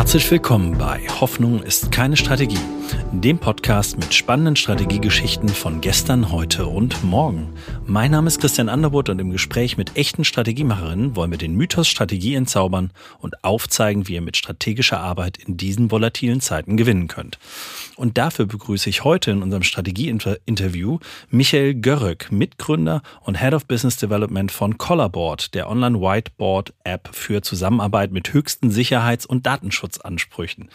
Herzlich willkommen bei Hoffnung ist keine Strategie, dem Podcast mit spannenden Strategiegeschichten von gestern, heute und morgen. Mein Name ist Christian Underwood und im Gespräch mit echten Strategiemacherinnen wollen wir den Mythos Strategie entzaubern und aufzeigen, wie ihr mit strategischer Arbeit in diesen volatilen Zeiten gewinnen könnt. Und dafür begrüße ich heute in unserem Strategie-Interview Michael Görröck, Mitgründer und Head of Business Development von Collarboard, der Online-Whiteboard-App für Zusammenarbeit mit höchsten Sicherheits- und Datenschutzansprüchen.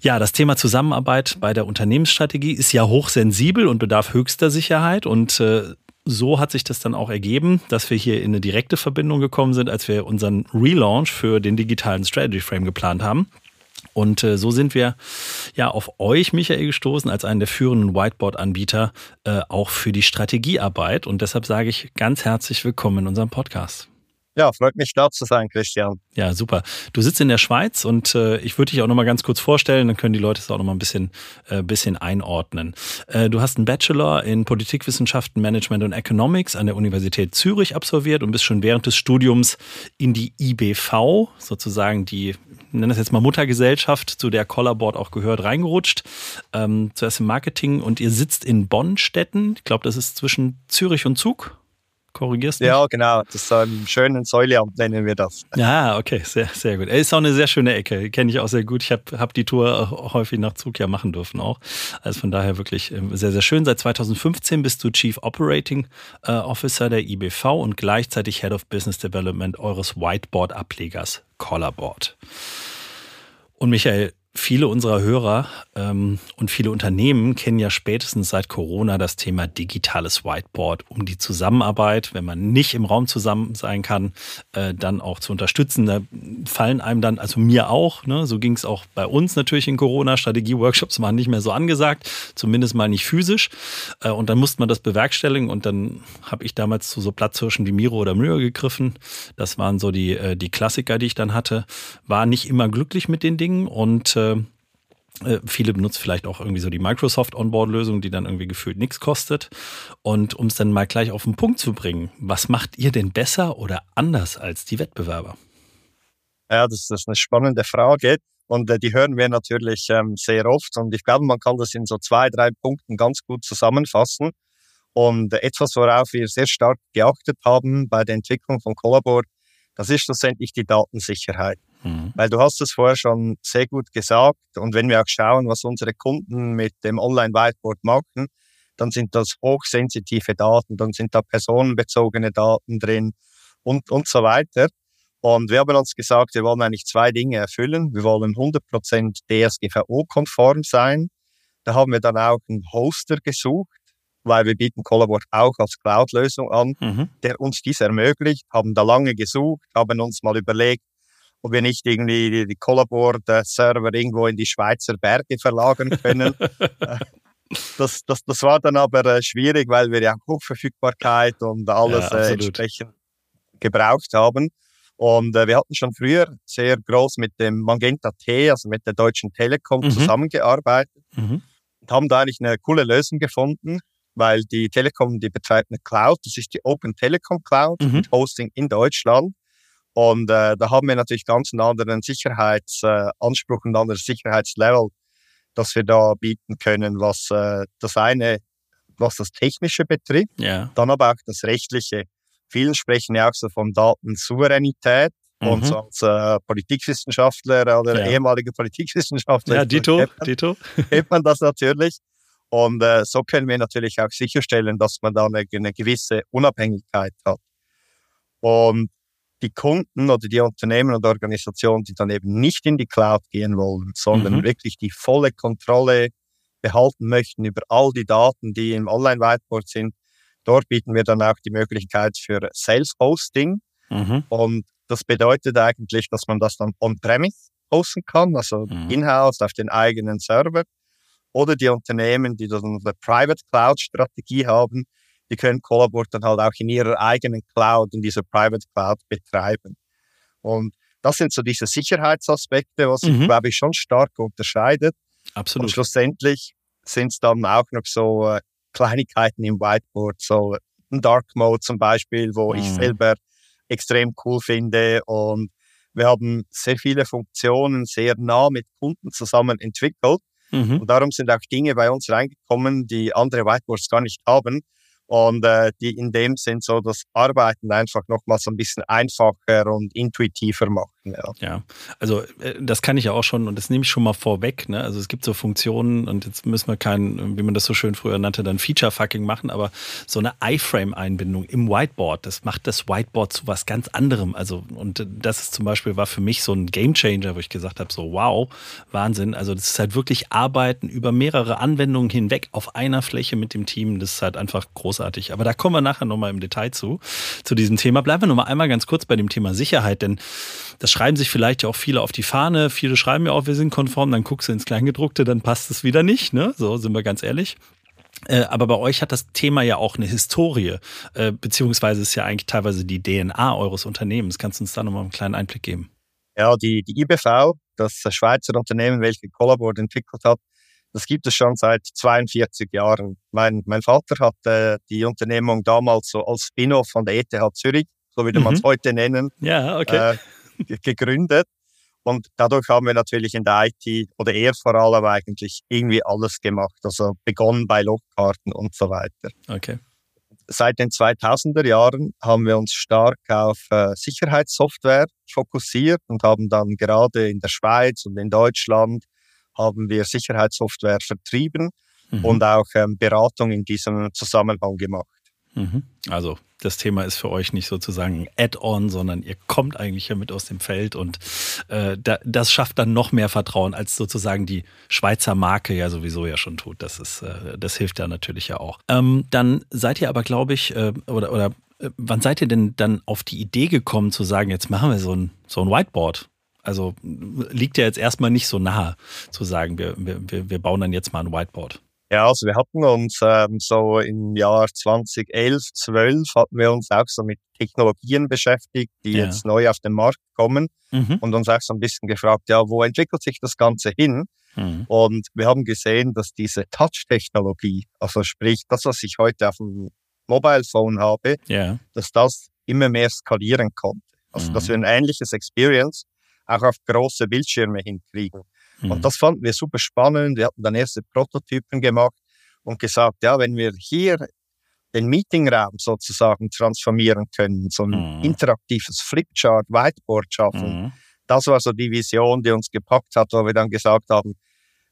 Ja, das Thema Zusammenarbeit bei der Unternehmensstrategie ist ja hochsensibel und bedarf höchster Sicherheit und äh, so hat sich das dann auch ergeben, dass wir hier in eine direkte Verbindung gekommen sind, als wir unseren Relaunch für den digitalen Strategy Frame geplant haben. Und äh, so sind wir ja auf euch, Michael, gestoßen, als einen der führenden Whiteboard-Anbieter, äh, auch für die Strategiearbeit. Und deshalb sage ich ganz herzlich willkommen in unserem Podcast. Ja, freut mich da zu sein, Christian. Ja, super. Du sitzt in der Schweiz und äh, ich würde dich auch nochmal ganz kurz vorstellen, dann können die Leute es auch nochmal ein bisschen, äh, bisschen einordnen. Äh, du hast einen Bachelor in Politikwissenschaften, Management und Economics an der Universität Zürich absolviert und bist schon während des Studiums in die IBV, sozusagen die, nenne das jetzt mal Muttergesellschaft, zu der Collarboard auch gehört, reingerutscht. Ähm, zuerst im Marketing und ihr sitzt in Bonnstetten. Ich glaube, das ist zwischen Zürich und Zug. Korrigierst du? Ja, genau. Das ist ein schönen Säuleamt, nennen wir das. Ja, okay, sehr, sehr gut. Ist auch eine sehr schöne Ecke, kenne ich auch sehr gut. Ich habe hab die Tour häufig nach Zug ja machen dürfen auch. Also von daher wirklich ähm, sehr, sehr schön. Seit 2015 bist du Chief Operating äh, Officer der IBV und gleichzeitig Head of Business Development eures Whiteboard-Ablegers Collarboard. Und Michael, Viele unserer Hörer ähm, und viele Unternehmen kennen ja spätestens seit Corona das Thema digitales Whiteboard, um die Zusammenarbeit, wenn man nicht im Raum zusammen sein kann, äh, dann auch zu unterstützen. Da fallen einem dann, also mir auch, ne, so ging es auch bei uns natürlich in Corona, Strategie-Workshops waren nicht mehr so angesagt, zumindest mal nicht physisch. Äh, und dann musste man das bewerkstelligen und dann habe ich damals zu so Platzhirschen wie Miro oder Mühe gegriffen. Das waren so die, äh, die Klassiker, die ich dann hatte. War nicht immer glücklich mit den Dingen und äh, äh, viele benutzen vielleicht auch irgendwie so die Microsoft Onboard-Lösung, die dann irgendwie gefühlt nichts kostet. Und um es dann mal gleich auf den Punkt zu bringen, was macht ihr denn besser oder anders als die Wettbewerber? Ja, das ist eine spannende Frage. Und äh, die hören wir natürlich ähm, sehr oft. Und ich glaube, man kann das in so zwei, drei Punkten ganz gut zusammenfassen. Und äh, etwas, worauf wir sehr stark geachtet haben bei der Entwicklung von Collabor, das ist schlussendlich die Datensicherheit. Mhm. Weil du hast es vorher schon sehr gut gesagt. Und wenn wir auch schauen, was unsere Kunden mit dem Online-Whiteboard machen, dann sind das hochsensitive Daten, dann sind da personenbezogene Daten drin und, und so weiter. Und wir haben uns gesagt, wir wollen eigentlich zwei Dinge erfüllen. Wir wollen 100% DSGVO-konform sein. Da haben wir dann auch einen Hoster gesucht, weil wir bieten Collabor auch als Cloud-Lösung an, mhm. der uns dies ermöglicht, haben da lange gesucht, haben uns mal überlegt, ob wir nicht irgendwie die, die Collabor-Server irgendwo in die Schweizer Berge verlagern können. Äh, das, das, das war dann aber äh, schwierig, weil wir ja Hochverfügbarkeit und alles ja, äh, entsprechend gebraucht haben. Und äh, wir hatten schon früher sehr groß mit dem Magenta T, also mit der Deutschen Telekom, mhm. zusammengearbeitet mhm. und haben da eigentlich eine coole Lösung gefunden, weil die Telekom, die betreibt eine Cloud, das ist die Open Telekom Cloud mhm. mit Hosting in Deutschland. Und äh, da haben wir natürlich ganz einen anderen Sicherheitsanspruch äh, und ein anderes Sicherheitslevel, das wir da bieten können, was äh, das eine, was das Technische betrifft, ja. dann aber auch das Rechtliche. Vielen sprechen ja auch so von Datensouveränität. Mhm. Und so als äh, Politikwissenschaftler oder ja. ehemaliger Politikwissenschaftler. Ja, Dito, kennt man, Dito. kennt man das natürlich. Und äh, so können wir natürlich auch sicherstellen, dass man da eine, eine gewisse Unabhängigkeit hat. Und die Kunden oder die Unternehmen und Organisationen, die dann eben nicht in die Cloud gehen wollen, sondern mhm. wirklich die volle Kontrolle behalten möchten über all die Daten, die im Online-Whiteboard sind, dort bieten wir dann auch die Möglichkeit für Self-Hosting. Mhm. Und das bedeutet eigentlich, dass man das dann on-premise hosten kann, also mhm. in-house auf den eigenen Server. Oder die Unternehmen, die dann eine Private Cloud-Strategie haben, die können Collabor dann halt auch in ihrer eigenen Cloud, in dieser Private Cloud betreiben. Und das sind so diese Sicherheitsaspekte, was mhm. sich, glaube ich, schon stark unterscheidet. Absolut. Und schlussendlich sind es dann auch noch so äh, Kleinigkeiten im Whiteboard, so ein Dark Mode zum Beispiel, wo mhm. ich selber extrem cool finde und Wir haben sehr viele Funktionen sehr nah mit Kunden zusammen entwickelt. Mhm. Und darum sind auch Dinge bei uns reingekommen, die andere Whiteboards gar nicht haben und äh, die in dem Sinn so das Arbeiten einfach nochmal so ein bisschen einfacher und intuitiver machen. Ja, ja also äh, das kann ich ja auch schon und das nehme ich schon mal vorweg. Ne? Also es gibt so Funktionen und jetzt müssen wir kein, wie man das so schön früher nannte, dann Feature-Fucking machen, aber so eine iFrame-Einbindung im Whiteboard, das macht das Whiteboard zu was ganz anderem. Also und das ist zum Beispiel war für mich so ein Gamechanger, wo ich gesagt habe, so wow, Wahnsinn. Also das ist halt wirklich Arbeiten über mehrere Anwendungen hinweg auf einer Fläche mit dem Team. Das ist halt einfach großartig. Aber da kommen wir nachher nochmal im Detail zu, zu diesem Thema. Bleiben wir nochmal einmal ganz kurz bei dem Thema Sicherheit, denn das schreiben sich vielleicht ja auch viele auf die Fahne. Viele schreiben ja auch, wir sind konform, dann guckst du ins Kleingedruckte, dann passt es wieder nicht. Ne? So sind wir ganz ehrlich. Äh, aber bei euch hat das Thema ja auch eine Historie, äh, beziehungsweise ist ja eigentlich teilweise die DNA eures Unternehmens. Kannst du uns da nochmal einen kleinen Einblick geben? Ja, die, die IBV, das Schweizer Unternehmen, welches Collaboard entwickelt hat, das gibt es schon seit 42 Jahren. Mein, mein Vater hat äh, die Unternehmung damals so als Spin-off von der ETH Zürich, so würde man es mhm. heute nennen, ja, okay. gegründet. Und dadurch haben wir natürlich in der IT oder eher vor allem eigentlich irgendwie alles gemacht. Also begonnen bei Logkarten und so weiter. Okay. Seit den 2000er Jahren haben wir uns stark auf äh, Sicherheitssoftware fokussiert und haben dann gerade in der Schweiz und in Deutschland haben wir Sicherheitssoftware vertrieben mhm. und auch ähm, Beratung in diesem Zusammenhang gemacht. Mhm. Also das Thema ist für euch nicht sozusagen Add-on, sondern ihr kommt eigentlich ja mit aus dem Feld und äh, da, das schafft dann noch mehr Vertrauen, als sozusagen die Schweizer Marke ja sowieso ja schon tut. Das ist, äh, das hilft ja natürlich ja auch. Ähm, dann seid ihr aber, glaube ich, äh, oder, oder äh, wann seid ihr denn dann auf die Idee gekommen zu sagen, jetzt machen wir so ein, so ein Whiteboard? Also liegt ja jetzt erstmal nicht so nahe zu sagen, wir, wir, wir bauen dann jetzt mal ein Whiteboard. Ja, also wir hatten uns ähm, so im Jahr 2011, 12 hatten wir uns auch so mit Technologien beschäftigt, die ja. jetzt neu auf den Markt kommen mhm. und uns auch so ein bisschen gefragt, ja, wo entwickelt sich das Ganze hin? Mhm. Und wir haben gesehen, dass diese Touch-Technologie, also sprich das, was ich heute auf dem Mobile Phone habe, ja. dass das immer mehr skalieren konnte. Also mhm. dass wir ein ähnliches Experience auch auf große Bildschirme hinkriegen. Mhm. Und das fanden wir super spannend. Wir hatten dann erste Prototypen gemacht und gesagt, ja, wenn wir hier den Meetingraum sozusagen transformieren können, so ein mhm. interaktives Flipchart, Whiteboard schaffen, mhm. das war so die Vision, die uns gepackt hat, wo wir dann gesagt haben,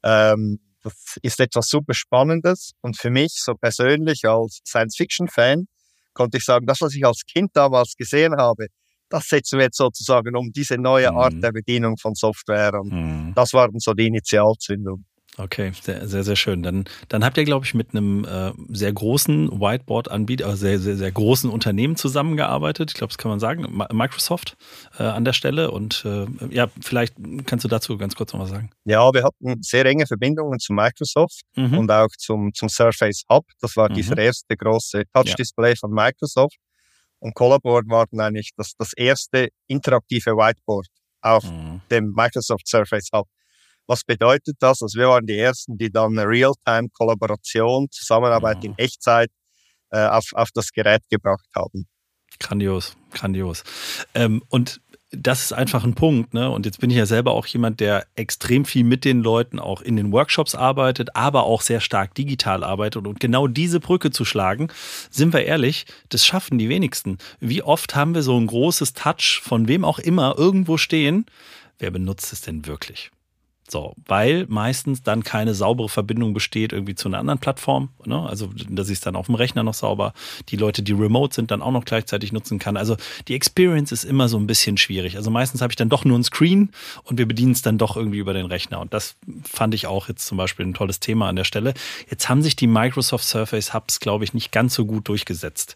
ähm, das ist etwas super Spannendes. Und für mich so persönlich als Science-Fiction-Fan konnte ich sagen, das, was ich als Kind damals gesehen habe, das setzen wir jetzt sozusagen um, diese neue Art mhm. der Bedienung von Software. Und mhm. das war dann so die Initialzündung. Okay, sehr, sehr, sehr schön. Dann, dann habt ihr, glaube ich, mit einem äh, sehr großen Whiteboard-Anbieter, also sehr, sehr, sehr großen Unternehmen zusammengearbeitet. Ich glaube, das kann man sagen. Microsoft äh, an der Stelle. Und äh, ja, vielleicht kannst du dazu ganz kurz noch was sagen. Ja, wir hatten sehr enge Verbindungen zu Microsoft mhm. und auch zum, zum Surface Hub. Das war mhm. dieser erste große Touch-Display ja. von Microsoft. Und Collaboard war dann eigentlich das, das erste interaktive Whiteboard auf mhm. dem Microsoft Surface Hub. Was bedeutet das? Also wir waren die Ersten, die dann eine Real-Time-Kollaboration, Zusammenarbeit mhm. in Echtzeit äh, auf, auf das Gerät gebracht haben. Grandios, grandios. Ähm, und das ist einfach ein Punkt. Ne? Und jetzt bin ich ja selber auch jemand, der extrem viel mit den Leuten auch in den Workshops arbeitet, aber auch sehr stark digital arbeitet. Und genau diese Brücke zu schlagen, sind wir ehrlich, das schaffen die wenigsten. Wie oft haben wir so ein großes Touch von wem auch immer irgendwo stehen? Wer benutzt es denn wirklich? So, weil meistens dann keine saubere Verbindung besteht irgendwie zu einer anderen Plattform. Ne? Also, dass ich es dann auf dem Rechner noch sauber, die Leute, die remote sind, dann auch noch gleichzeitig nutzen kann. Also, die Experience ist immer so ein bisschen schwierig. Also, meistens habe ich dann doch nur ein Screen und wir bedienen es dann doch irgendwie über den Rechner. Und das fand ich auch jetzt zum Beispiel ein tolles Thema an der Stelle. Jetzt haben sich die Microsoft Surface Hubs, glaube ich, nicht ganz so gut durchgesetzt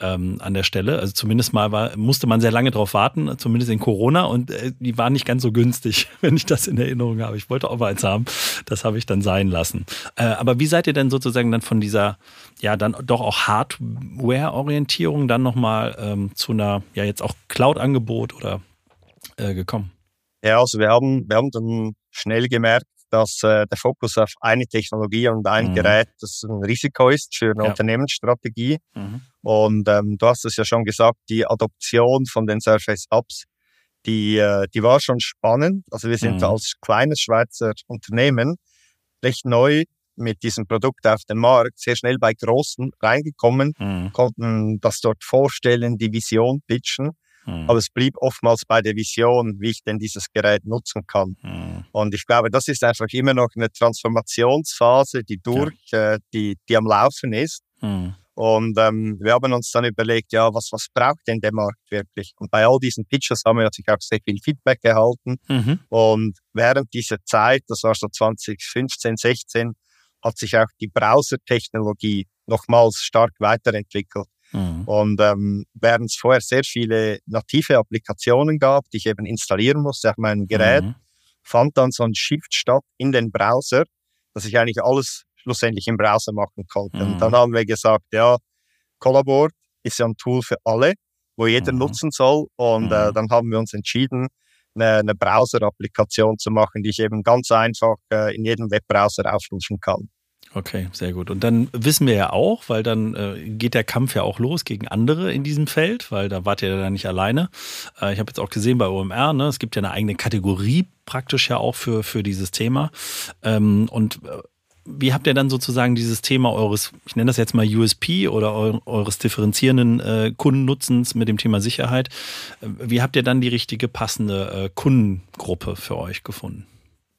ähm, an der Stelle. Also, zumindest mal war, musste man sehr lange drauf warten, zumindest in Corona. Und äh, die waren nicht ganz so günstig, wenn ich das in Erinnerung Erinnerung habe. Ich wollte auch mal eins haben. Das habe ich dann sein lassen. Äh, aber wie seid ihr denn sozusagen dann von dieser, ja, dann doch auch Hardware-Orientierung dann nochmal ähm, zu einer, ja, jetzt auch Cloud-Angebot oder äh, gekommen? Ja, also wir haben, wir haben dann schnell gemerkt, dass äh, der Fokus auf eine Technologie und ein mhm. Gerät das ein Risiko ist für eine ja. Unternehmensstrategie. Mhm. Und ähm, du hast es ja schon gesagt, die Adoption von den Surface Apps die, äh, die war schon spannend. Also wir sind Mhm. als kleines Schweizer Unternehmen recht neu mit diesem Produkt auf den Markt, sehr schnell bei Großen reingekommen, Mhm. konnten das dort vorstellen, die Vision pitchen. Mhm. Aber es blieb oftmals bei der Vision, wie ich denn dieses Gerät nutzen kann. Mhm. Und ich glaube, das ist einfach immer noch eine Transformationsphase, die durch, äh, die, die am Laufen ist. Und ähm, wir haben uns dann überlegt, ja, was, was braucht denn der Markt wirklich? Und bei all diesen Pitches haben wir natürlich auch sehr viel Feedback erhalten. Mhm. Und während dieser Zeit, das war so 2015, 16, hat sich auch die Browser-Technologie nochmals stark weiterentwickelt. Mhm. Und ähm, während es vorher sehr viele native Applikationen gab, die ich eben installieren musste auf meinem Gerät, Mhm. fand dann so ein Shift statt in den Browser, dass ich eigentlich alles schlussendlich im Browser machen konnte. Mhm. Und dann haben wir gesagt, ja, Collabor ist ja ein Tool für alle, wo jeder Mhm. nutzen soll. Und äh, Mhm. dann haben wir uns entschieden, eine, eine Browser-Applikation zu machen, die ich eben ganz einfach äh, in jedem Webbrowser aufrufen kann. Okay, sehr gut. Und dann wissen wir ja auch, weil dann äh, geht der Kampf ja auch los gegen andere in diesem Feld, weil da wart ihr ja nicht alleine. Äh, ich habe jetzt auch gesehen bei OMR, ne, es gibt ja eine eigene Kategorie praktisch ja auch für, für dieses Thema. Ähm, und äh, wie habt ihr dann sozusagen dieses Thema eures, ich nenne das jetzt mal USP oder eu eures differenzierenden äh, Kundennutzens mit dem Thema Sicherheit, äh, wie habt ihr dann die richtige passende äh, Kundengruppe für euch gefunden?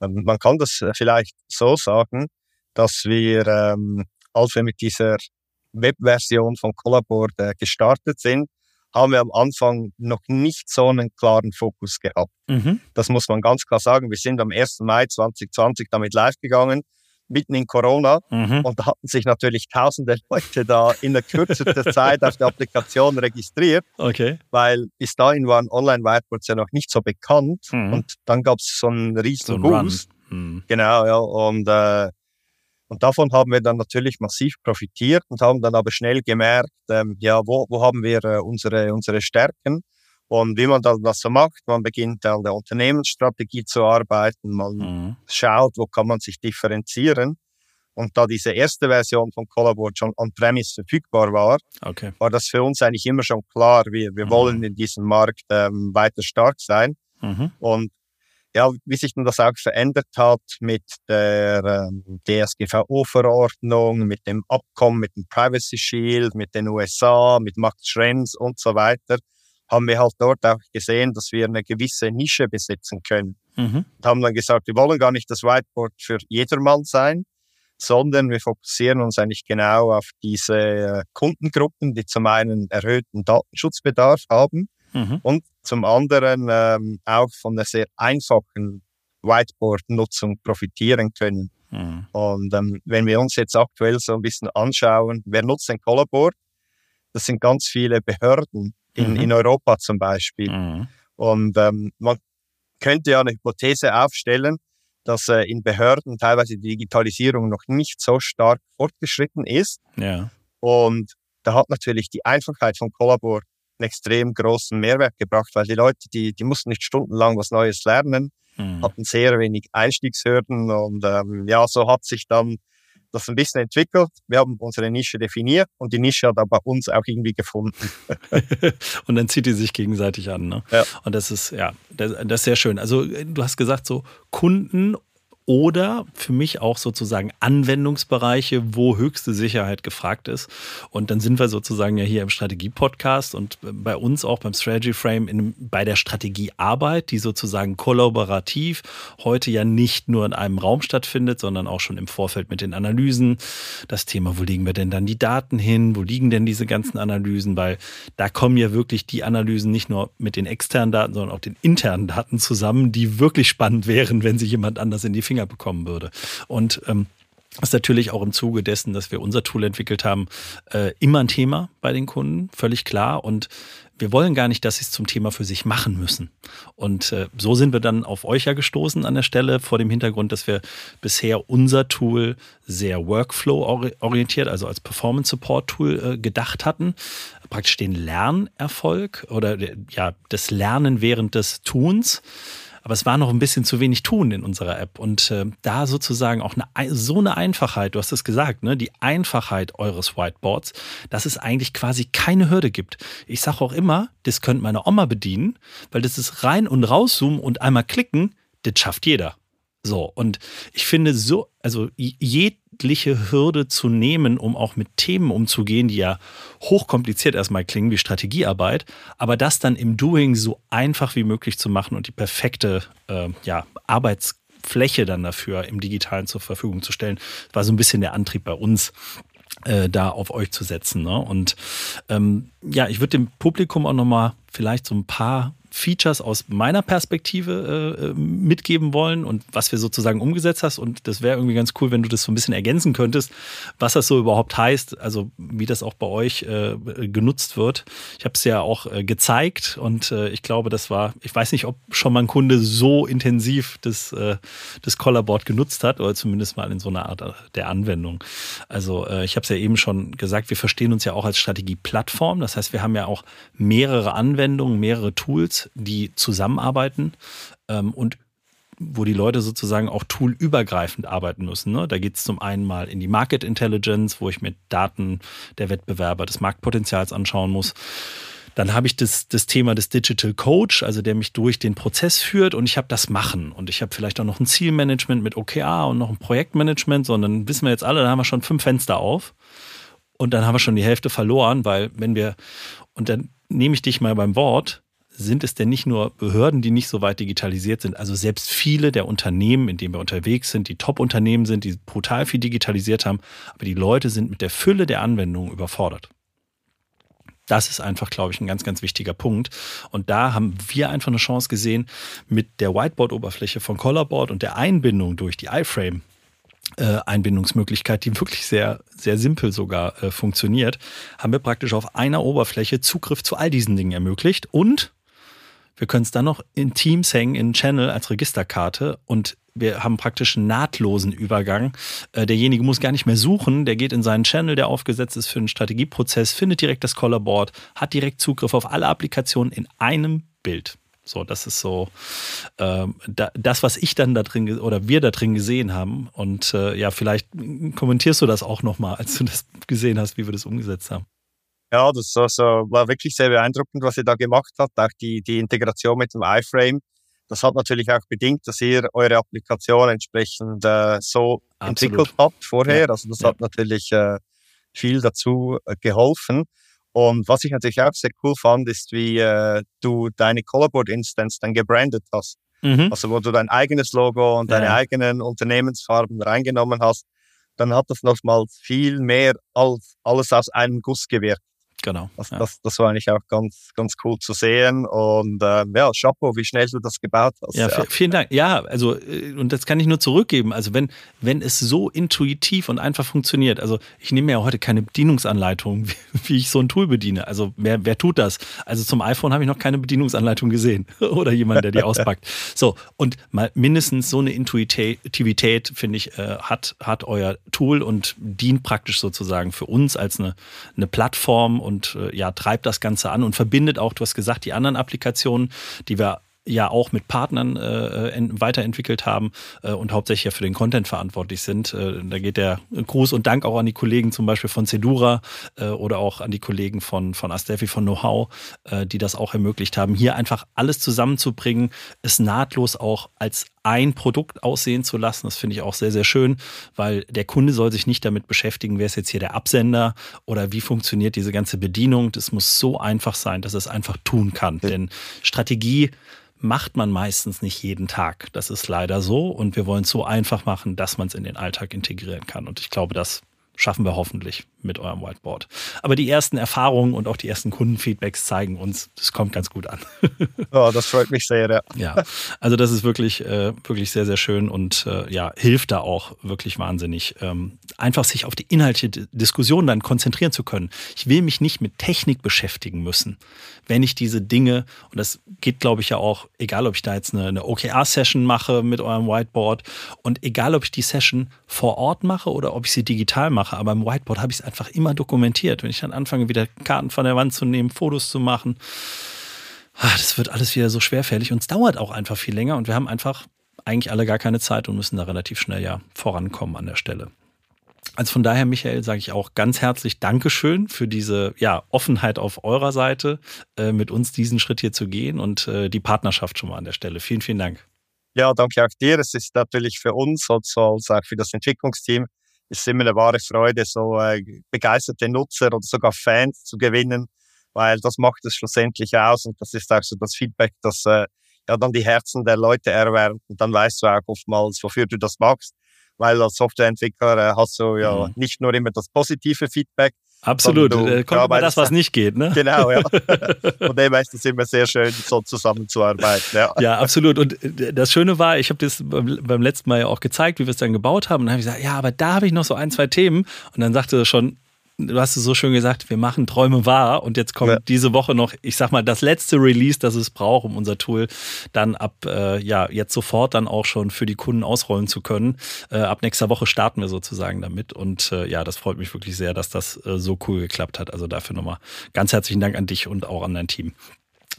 Ähm, Man kann das äh, vielleicht so sagen, dass wir, ähm, als wir mit dieser Webversion von Collabor äh, gestartet sind, haben wir am Anfang noch nicht so einen klaren Fokus gehabt. Mhm. Das muss man ganz klar sagen. Wir sind am 1. Mai 2020 damit live gegangen, mitten in Corona. Mhm. Und da hatten sich natürlich tausende Leute da in der kürzester Zeit auf der Applikation registriert, Okay. weil bis dahin waren Online-Whiteboards ja noch nicht so bekannt. Mhm. Und dann gab es so einen riesen So. Boost. Mhm. Genau, ja. Und, äh, und davon haben wir dann natürlich massiv profitiert und haben dann aber schnell gemerkt, ähm, ja, wo, wo haben wir äh, unsere, unsere Stärken und wie man dann das so macht. Man beginnt an der Unternehmensstrategie zu arbeiten, man Mhm. schaut, wo kann man sich differenzieren. Und da diese erste Version von Collabor schon on-premise verfügbar war, Okay. war das für uns eigentlich immer schon klar, wir, wir Mhm. wollen in diesem Markt ähm, weiter stark sein. Mhm. Und ja, wie sich denn das auch verändert hat mit der ähm, DSGVO-Verordnung, mit dem Abkommen, mit dem Privacy Shield, mit den USA, mit Max Schrems und so weiter, haben wir halt dort auch gesehen, dass wir eine gewisse Nische besitzen können. Mhm. Und haben dann gesagt, wir wollen gar nicht das Whiteboard für jedermann sein, sondern wir fokussieren uns eigentlich genau auf diese äh, Kundengruppen, die zum einen erhöhten Datenschutzbedarf haben Mhm. und zum anderen ähm, auch von einer sehr einfachen Whiteboard-Nutzung profitieren können. Mhm. Und ähm, wenn wir uns jetzt aktuell so ein bisschen anschauen, wer nutzt denn Collabor? Das sind ganz viele Behörden in, Mhm. in Europa zum Beispiel. Mhm. Und ähm, man könnte ja eine Hypothese aufstellen, dass äh, in Behörden teilweise die Digitalisierung noch nicht so stark fortgeschritten ist. Ja. Und da hat natürlich die Einfachheit von Collabor einen extrem großen Mehrwert gebracht, weil die Leute, die, die mussten nicht stundenlang was Neues lernen, Mhm. hatten sehr wenig Einstiegshürden und ähm, ja, so hat sich dann das ein bisschen entwickelt. Wir haben unsere Nische definiert und die Nische hat aber bei uns auch irgendwie gefunden. und dann zieht die sich gegenseitig an. Ne? Ja. Und das ist, ja, das, das ist sehr schön. Also du hast gesagt, so Kunden oder für mich auch sozusagen Anwendungsbereiche, wo höchste Sicherheit gefragt ist. Und dann sind wir sozusagen ja hier im Strategie-Podcast und bei uns auch beim Strategy Frame in, bei der Strategiearbeit, die sozusagen kollaborativ heute ja nicht nur in einem Raum stattfindet, sondern auch schon im Vorfeld mit den Analysen. Das Thema, wo legen wir denn dann die Daten hin? Wo liegen denn diese ganzen Analysen? Weil da kommen ja wirklich die Analysen nicht nur mit den externen Daten, sondern auch den internen Daten zusammen, die wirklich spannend wären, wenn sie jemand anders in die Finger bekommen würde. Und ähm, ist natürlich auch im Zuge dessen, dass wir unser Tool entwickelt haben, äh, immer ein Thema bei den Kunden, völlig klar. Und wir wollen gar nicht, dass sie es zum Thema für sich machen müssen. Und äh, so sind wir dann auf euch ja gestoßen an der Stelle, vor dem Hintergrund, dass wir bisher unser Tool sehr Workflow-orientiert, also als Performance-Support-Tool äh, gedacht hatten. Praktisch den Lernerfolg oder ja, das Lernen während des Tuns. Aber es war noch ein bisschen zu wenig tun in unserer App. Und äh, da sozusagen auch eine, so eine Einfachheit, du hast es gesagt, ne, die Einfachheit eures Whiteboards, dass es eigentlich quasi keine Hürde gibt. Ich sage auch immer, das könnte meine Oma bedienen, weil das ist rein und rauszoomen und einmal klicken, das schafft jeder. So, und ich finde so, also jegliche Hürde zu nehmen, um auch mit Themen umzugehen, die ja hochkompliziert erstmal klingen wie Strategiearbeit, aber das dann im Doing so einfach wie möglich zu machen und die perfekte äh, ja, Arbeitsfläche dann dafür im Digitalen zur Verfügung zu stellen, war so ein bisschen der Antrieb bei uns äh, da auf euch zu setzen. Ne? Und ähm, ja, ich würde dem Publikum auch nochmal vielleicht so ein paar Features aus meiner Perspektive äh, äh, mitgeben wollen und was wir sozusagen umgesetzt hast. Und das wäre irgendwie ganz cool, wenn du das so ein bisschen ergänzen könntest, was das so überhaupt heißt, also wie das auch bei euch äh, genutzt wird. Ich habe es ja auch äh, gezeigt und äh, ich glaube, das war, ich weiß nicht, ob schon mal ein Kunde so intensiv das, äh, das Collarboard genutzt hat oder zumindest mal in so einer Art der Anwendung. Also ich habe es ja eben schon gesagt, wir verstehen uns ja auch als Strategieplattform. Das heißt, wir haben ja auch mehrere Anwendungen, mehrere Tools, die zusammenarbeiten ähm, und wo die Leute sozusagen auch toolübergreifend arbeiten müssen. Ne? Da geht es zum einen mal in die Market Intelligence, wo ich mir Daten der Wettbewerber, des Marktpotenzials anschauen muss. Dann habe ich das, das Thema des Digital Coach, also der mich durch den Prozess führt und ich habe das Machen. Und ich habe vielleicht auch noch ein Zielmanagement mit OKR und noch ein Projektmanagement, sondern wissen wir jetzt alle, da haben wir schon fünf Fenster auf. Und dann haben wir schon die Hälfte verloren, weil wenn wir, und dann nehme ich dich mal beim Wort, sind es denn nicht nur Behörden, die nicht so weit digitalisiert sind? Also selbst viele der Unternehmen, in denen wir unterwegs sind, die Top-Unternehmen sind, die brutal viel digitalisiert haben, aber die Leute sind mit der Fülle der Anwendungen überfordert. Das ist einfach, glaube ich, ein ganz, ganz wichtiger Punkt. Und da haben wir einfach eine Chance gesehen, mit der Whiteboard-Oberfläche von Colorboard und der Einbindung durch die iFrame äh, Einbindungsmöglichkeit, die wirklich sehr, sehr simpel sogar äh, funktioniert, haben wir praktisch auf einer Oberfläche Zugriff zu all diesen Dingen ermöglicht und wir können es dann noch in Teams hängen, in Channel als Registerkarte und wir haben praktisch einen nahtlosen Übergang. Äh, derjenige muss gar nicht mehr suchen, der geht in seinen Channel, der aufgesetzt ist für einen Strategieprozess, findet direkt das Colorboard, hat direkt Zugriff auf alle Applikationen in einem Bild. So, das ist so äh, da, das, was ich dann da drin oder wir da drin gesehen haben. Und äh, ja, vielleicht kommentierst du das auch nochmal, als du das gesehen hast, wie wir das umgesetzt haben. Ja, das also, war wirklich sehr beeindruckend, was ihr da gemacht habt. Auch die, die Integration mit dem iFrame. Das hat natürlich auch bedingt, dass ihr eure Applikation entsprechend äh, so Absolut. entwickelt habt vorher. Ja. Also das ja. hat natürlich äh, viel dazu äh, geholfen. Und was ich natürlich auch sehr cool fand, ist, wie äh, du deine Colorboard-Instance dann gebrandet hast. Mhm. Also wo du dein eigenes Logo und deine ja. eigenen Unternehmensfarben reingenommen hast, dann hat das nochmal viel mehr als alles aus einem Guss gewirkt. Genau. Das, ja. das, das war eigentlich auch ganz, ganz cool zu sehen. Und äh, ja, Chapeau, wie schnell du das gebaut hast. Ja, ja, vielen Dank. Ja, also, äh, und das kann ich nur zurückgeben. Also, wenn, wenn es so intuitiv und einfach funktioniert, also ich nehme ja heute keine Bedienungsanleitung, wie, wie ich so ein Tool bediene. Also, wer, wer tut das? Also, zum iPhone habe ich noch keine Bedienungsanleitung gesehen oder jemand, der die auspackt. So, und mal mindestens so eine Intuitivität, finde ich, äh, hat, hat euer Tool und dient praktisch sozusagen für uns als eine, eine Plattform und äh, ja, treibt das Ganze an und verbindet auch, du hast gesagt, die anderen Applikationen, die wir ja auch mit Partnern äh, weiterentwickelt haben äh, und hauptsächlich ja für den Content verantwortlich sind. Äh, da geht der Gruß und Dank auch an die Kollegen zum Beispiel von Cedura äh, oder auch an die Kollegen von, von Astefi von Know-how, äh, die das auch ermöglicht haben, hier einfach alles zusammenzubringen, es nahtlos auch als ein Produkt aussehen zu lassen. Das finde ich auch sehr, sehr schön, weil der Kunde soll sich nicht damit beschäftigen, wer ist jetzt hier der Absender oder wie funktioniert diese ganze Bedienung. Das muss so einfach sein, dass es einfach tun kann. Denn Strategie macht man meistens nicht jeden Tag. Das ist leider so und wir wollen es so einfach machen, dass man es in den Alltag integrieren kann. Und ich glaube, das schaffen wir hoffentlich mit eurem Whiteboard. Aber die ersten Erfahrungen und auch die ersten Kundenfeedbacks zeigen uns, das kommt ganz gut an. oh, das freut mich sehr, ja. Ja, also das ist wirklich, äh, wirklich sehr, sehr schön und äh, ja, hilft da auch wirklich wahnsinnig, ähm, einfach sich auf die inhaltliche Diskussion dann konzentrieren zu können. Ich will mich nicht mit Technik beschäftigen müssen, wenn ich diese Dinge, und das geht, glaube ich, ja auch, egal ob ich da jetzt eine, eine OKR-Session mache mit eurem Whiteboard und egal ob ich die Session vor Ort mache oder ob ich sie digital mache, aber im Whiteboard habe ich es einfach immer dokumentiert. Wenn ich dann anfange, wieder Karten von der Wand zu nehmen, Fotos zu machen, ach, das wird alles wieder so schwerfällig und es dauert auch einfach viel länger und wir haben einfach eigentlich alle gar keine Zeit und müssen da relativ schnell ja vorankommen an der Stelle. Also von daher, Michael, sage ich auch ganz herzlich Dankeschön für diese ja, Offenheit auf eurer Seite, äh, mit uns diesen Schritt hier zu gehen und äh, die Partnerschaft schon mal an der Stelle. Vielen, vielen Dank. Ja, danke auch dir. Es ist natürlich für uns, also auch für das Entwicklungsteam, ist immer eine wahre Freude, so äh, begeisterte Nutzer oder sogar Fans zu gewinnen, weil das macht es schlussendlich aus und das ist auch so das Feedback, das äh, ja dann die Herzen der Leute erwärmt und dann weißt du auch oftmals, wofür du das machst, weil als Softwareentwickler äh, hast du ja mhm. nicht nur immer das positive Feedback, Absolut, da äh, kommt immer das, was nicht geht, ne? Genau, ja. Und dem ist es immer sehr schön, so zusammenzuarbeiten. Ja, ja absolut. Und äh, das Schöne war, ich habe das beim letzten Mal ja auch gezeigt, wie wir es dann gebaut haben. Und dann habe ich gesagt, ja, aber da habe ich noch so ein, zwei Themen. Und dann sagte er schon, du hast es so schön gesagt, wir machen Träume wahr und jetzt kommt ja. diese Woche noch, ich sag mal, das letzte Release, das es braucht, um unser Tool dann ab, äh, ja, jetzt sofort dann auch schon für die Kunden ausrollen zu können. Äh, ab nächster Woche starten wir sozusagen damit und äh, ja, das freut mich wirklich sehr, dass das äh, so cool geklappt hat. Also dafür nochmal ganz herzlichen Dank an dich und auch an dein Team.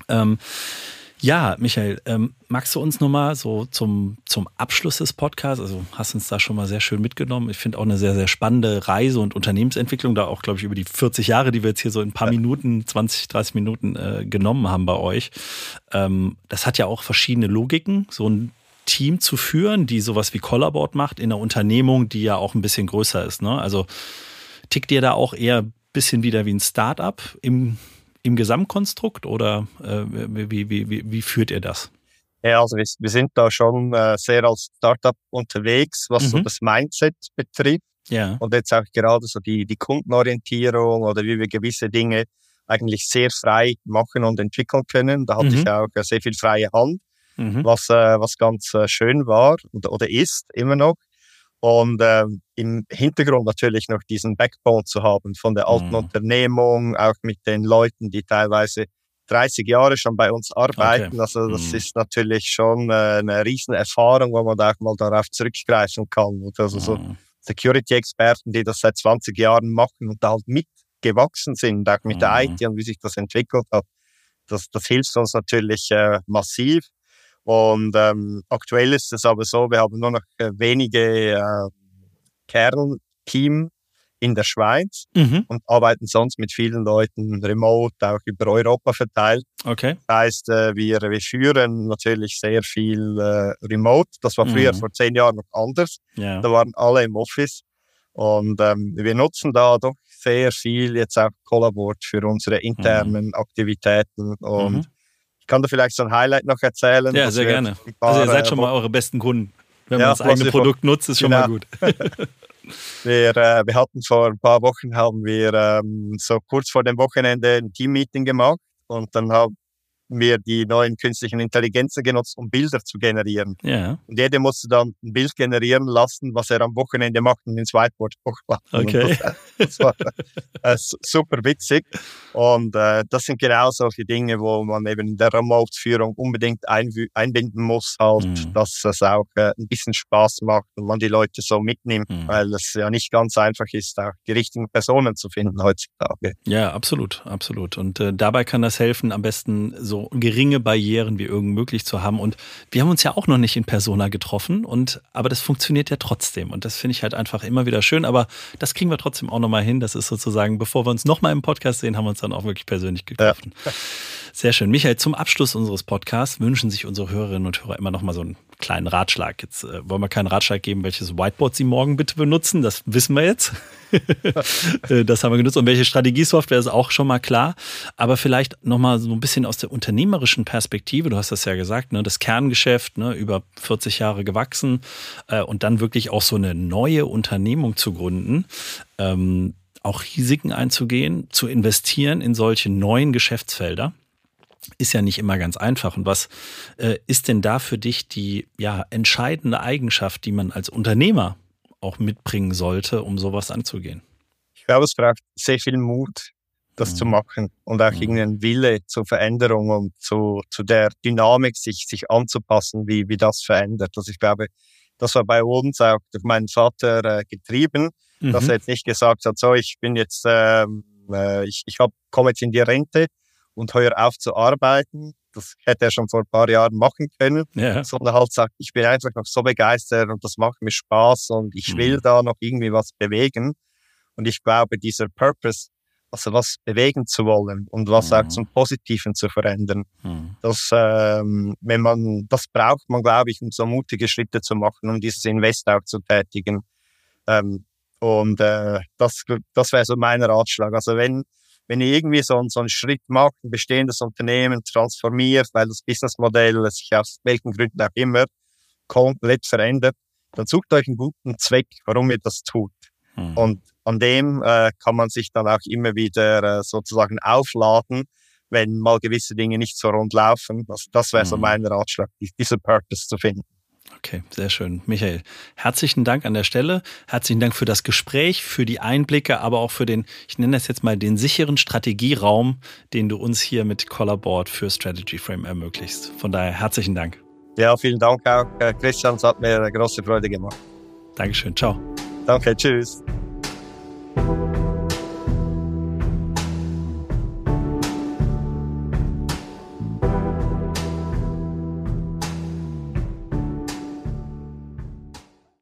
Ähm, ja, Michael, ähm, magst du uns nochmal so zum, zum Abschluss des Podcasts, also hast uns da schon mal sehr schön mitgenommen. Ich finde auch eine sehr, sehr spannende Reise und Unternehmensentwicklung, da auch, glaube ich, über die 40 Jahre, die wir jetzt hier so in ein paar Minuten, 20, 30 Minuten äh, genommen haben bei euch. Ähm, das hat ja auch verschiedene Logiken, so ein Team zu führen, die sowas wie Collaboard macht in einer Unternehmung, die ja auch ein bisschen größer ist. Ne? Also tickt ihr da auch eher ein bisschen wieder wie ein Startup im im Gesamtkonstrukt oder äh, wie, wie, wie, wie führt ihr das? Ja, also wir, wir sind da schon äh, sehr als Startup unterwegs, was mhm. so das Mindset betrifft. Ja. Und jetzt auch gerade so die, die Kundenorientierung oder wie wir gewisse Dinge eigentlich sehr frei machen und entwickeln können. Da hatte mhm. ich auch äh, sehr viel freie Hand, mhm. was, äh, was ganz äh, schön war oder, oder ist immer noch. Und ähm, im Hintergrund natürlich noch diesen Backbone zu haben von der alten mhm. Unternehmung, auch mit den Leuten, die teilweise 30 Jahre schon bei uns arbeiten. Okay. Also das mhm. ist natürlich schon äh, eine riesen Erfahrung, wo man da auch mal darauf zurückgreifen kann. Und also mhm. so Security-Experten, die das seit 20 Jahren machen und da halt mitgewachsen sind, auch mit der mhm. IT und wie sich das entwickelt hat. Das, das hilft uns natürlich äh, massiv. Und ähm, aktuell ist es aber so, wir haben nur noch äh, wenige äh, Kernteam in der Schweiz mhm. und arbeiten sonst mit vielen Leuten remote, auch über Europa verteilt. Okay. Das heißt, äh, wir, wir führen natürlich sehr viel äh, remote. Das war früher mhm. vor zehn Jahren noch anders. Ja. Da waren alle im Office. Und ähm, wir nutzen da doch sehr viel jetzt auch Collaboard für unsere internen mhm. Aktivitäten und mhm kann da vielleicht so ein Highlight noch erzählen. Ja, sehr gerne. Paar, also ihr seid schon mal eure besten Kunden. Wenn ja, man das eigene Produkt nutzt, ist schon genau. mal gut. wir, äh, wir hatten vor ein paar Wochen, haben wir ähm, so kurz vor dem Wochenende ein Team-Meeting gemacht und dann haben wir die neuen künstlichen Intelligenzen genutzt, um Bilder zu generieren. Ja. Und jeder musste dann ein Bild generieren lassen, was er am Wochenende macht und ins Whiteboard hochladen. Okay. Das, das, war äh, super witzig. Und äh, das sind genau solche Dinge, wo man eben in der Remote-Führung unbedingt einbinden muss, halt, mhm. dass es auch äh, ein bisschen Spaß macht und man die Leute so mitnimmt, mhm. weil es ja nicht ganz einfach ist, auch die richtigen Personen zu finden heutzutage. Ja, absolut, absolut. Und äh, dabei kann das helfen, am besten so geringe Barrieren wie irgend möglich zu haben. Und wir haben uns ja auch noch nicht in Persona getroffen, und, aber das funktioniert ja trotzdem. Und das finde ich halt einfach immer wieder schön. Aber das kriegen wir trotzdem auch nochmal hin. Das ist sozusagen, bevor wir uns nochmal im Podcast sehen, haben wir uns dann auch wirklich persönlich getroffen. Ja. Sehr schön. Michael, zum Abschluss unseres Podcasts wünschen sich unsere Hörerinnen und Hörer immer nochmal so einen kleinen Ratschlag. Jetzt äh, wollen wir keinen Ratschlag geben, welches Whiteboard Sie morgen bitte benutzen. Das wissen wir jetzt. Äh, das haben wir genutzt. Und welche Strategiesoftware ist auch schon mal klar. Aber vielleicht nochmal so ein bisschen aus der unternehmerischen Perspektive. Du hast das ja gesagt, ne? das Kerngeschäft, ne? über 40 Jahre gewachsen äh, und dann wirklich auch so eine neue Unternehmung zu gründen. Ähm, auch Risiken einzugehen, zu investieren in solche neuen Geschäftsfelder ist ja nicht immer ganz einfach. Und was äh, ist denn da für dich die ja, entscheidende Eigenschaft, die man als Unternehmer auch mitbringen sollte, um sowas anzugehen? Ich glaube, es braucht sehr viel Mut, das mhm. zu machen und auch mhm. irgendeinen Wille zur Veränderung und zu, zu der Dynamik, sich, sich anzupassen, wie, wie das verändert. Also ich glaube, das war bei uns auch durch meinen Vater äh, getrieben, mhm. dass er jetzt nicht gesagt hat, so, ich bin jetzt, ähm, äh, ich, ich komme jetzt in die Rente, und heuer auf zu arbeiten, das hätte er schon vor ein paar Jahren machen können, ja. sondern halt sagt, ich bin einfach noch so begeistert und das macht mir Spaß und ich will mhm. da noch irgendwie was bewegen. Und ich glaube, dieser Purpose, also was bewegen zu wollen und was mhm. auch zum Positiven zu verändern, mhm. das, ähm, wenn man, das braucht man, glaube ich, um so mutige Schritte zu machen, um dieses Invest auch zu tätigen. Ähm, und äh, das, das wäre so mein Ratschlag. Also wenn, wenn ihr irgendwie so, so einen Schritt macht, ein bestehendes Unternehmen transformiert, weil das Businessmodell sich aus welchen Gründen auch immer komplett verändert, dann sucht euch einen guten Zweck, warum ihr das tut. Mhm. Und an dem äh, kann man sich dann auch immer wieder äh, sozusagen aufladen, wenn mal gewisse Dinge nicht so rund laufen. Also das wäre mhm. so mein Ratschlag, diese Purpose zu finden. Okay, sehr schön. Michael, herzlichen Dank an der Stelle. Herzlichen Dank für das Gespräch, für die Einblicke, aber auch für den, ich nenne das jetzt mal den sicheren Strategieraum, den du uns hier mit Collarboard für Strategy Frame ermöglichst. Von daher herzlichen Dank. Ja, vielen Dank auch, äh, Christian. Es hat mir eine große Freude gemacht. Dankeschön. Ciao. Danke. Tschüss.